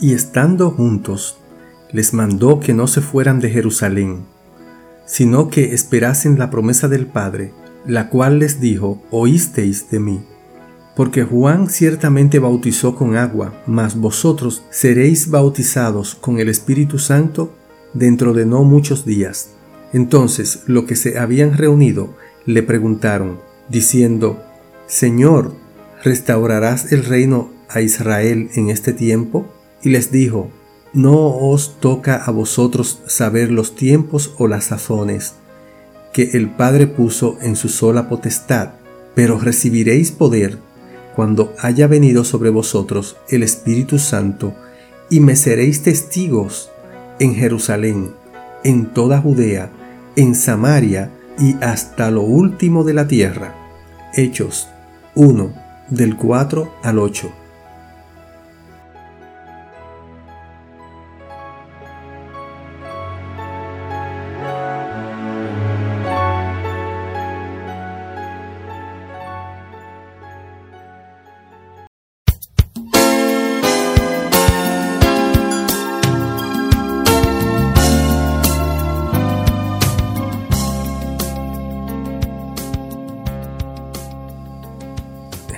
Y estando juntos, les mandó que no se fueran de Jerusalén, sino que esperasen la promesa del Padre, la cual les dijo, oísteis de mí. Porque Juan ciertamente bautizó con agua, mas vosotros seréis bautizados con el Espíritu Santo dentro de no muchos días. Entonces los que se habían reunido le preguntaron, diciendo, Señor, ¿restaurarás el reino a Israel en este tiempo? Y les dijo, No os toca a vosotros saber los tiempos o las sazones que el Padre puso en su sola potestad, pero recibiréis poder cuando haya venido sobre vosotros el Espíritu Santo, y me seréis testigos en Jerusalén, en toda Judea, en Samaria y hasta lo último de la tierra. Hechos 1 del 4 al 8.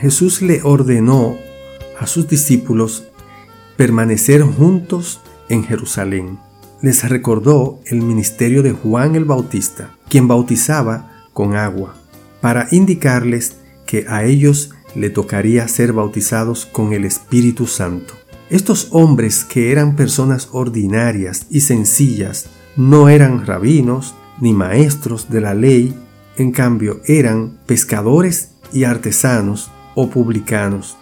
Jesús le ordenó a sus discípulos permanecer juntos en Jerusalén. Les recordó el ministerio de Juan el Bautista, quien bautizaba con agua, para indicarles que a ellos le tocaría ser bautizados con el Espíritu Santo. Estos hombres que eran personas ordinarias y sencillas, no eran rabinos ni maestros de la ley, en cambio eran pescadores y artesanos o publicanos.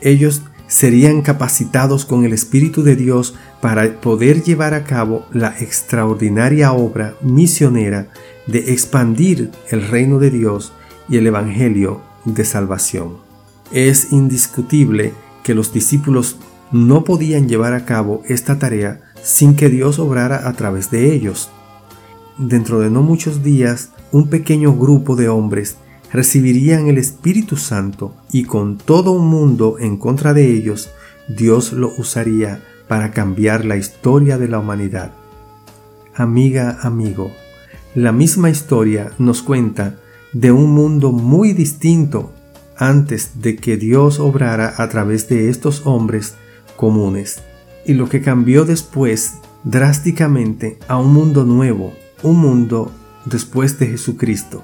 Ellos serían capacitados con el Espíritu de Dios para poder llevar a cabo la extraordinaria obra misionera de expandir el reino de Dios y el Evangelio de salvación. Es indiscutible que los discípulos no podían llevar a cabo esta tarea sin que Dios obrara a través de ellos. Dentro de no muchos días, un pequeño grupo de hombres recibirían el Espíritu Santo y con todo un mundo en contra de ellos, Dios lo usaría para cambiar la historia de la humanidad. Amiga, amigo, la misma historia nos cuenta de un mundo muy distinto antes de que Dios obrara a través de estos hombres comunes y lo que cambió después drásticamente a un mundo nuevo, un mundo después de Jesucristo.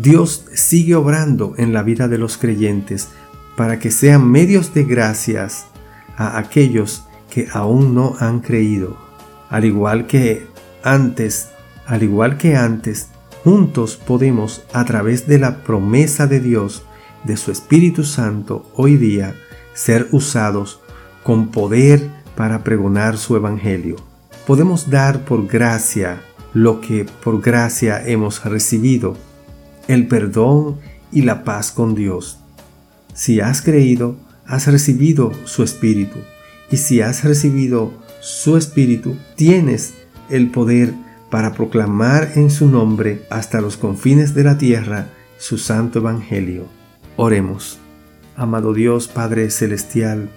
Dios sigue obrando en la vida de los creyentes para que sean medios de gracias a aquellos que aún no han creído. Al igual que antes, al igual que antes, juntos podemos, a través de la promesa de Dios, de su Espíritu Santo, hoy día, ser usados con poder para pregonar su Evangelio. Podemos dar por gracia lo que por gracia hemos recibido el perdón y la paz con Dios. Si has creído, has recibido su Espíritu. Y si has recibido su Espíritu, tienes el poder para proclamar en su nombre hasta los confines de la tierra su santo Evangelio. Oremos. Amado Dios Padre Celestial,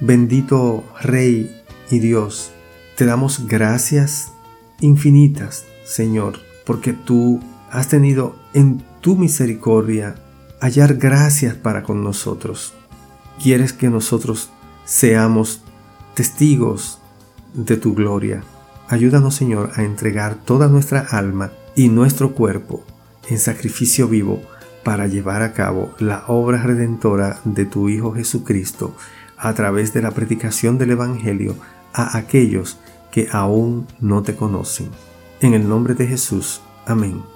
bendito Rey y Dios, te damos gracias infinitas, Señor, porque tú has tenido en tu misericordia hallar gracias para con nosotros. Quieres que nosotros seamos testigos de tu gloria. Ayúdanos, Señor, a entregar toda nuestra alma y nuestro cuerpo en sacrificio vivo para llevar a cabo la obra redentora de tu Hijo Jesucristo a través de la predicación del Evangelio a aquellos que aún no te conocen. En el nombre de Jesús. Amén.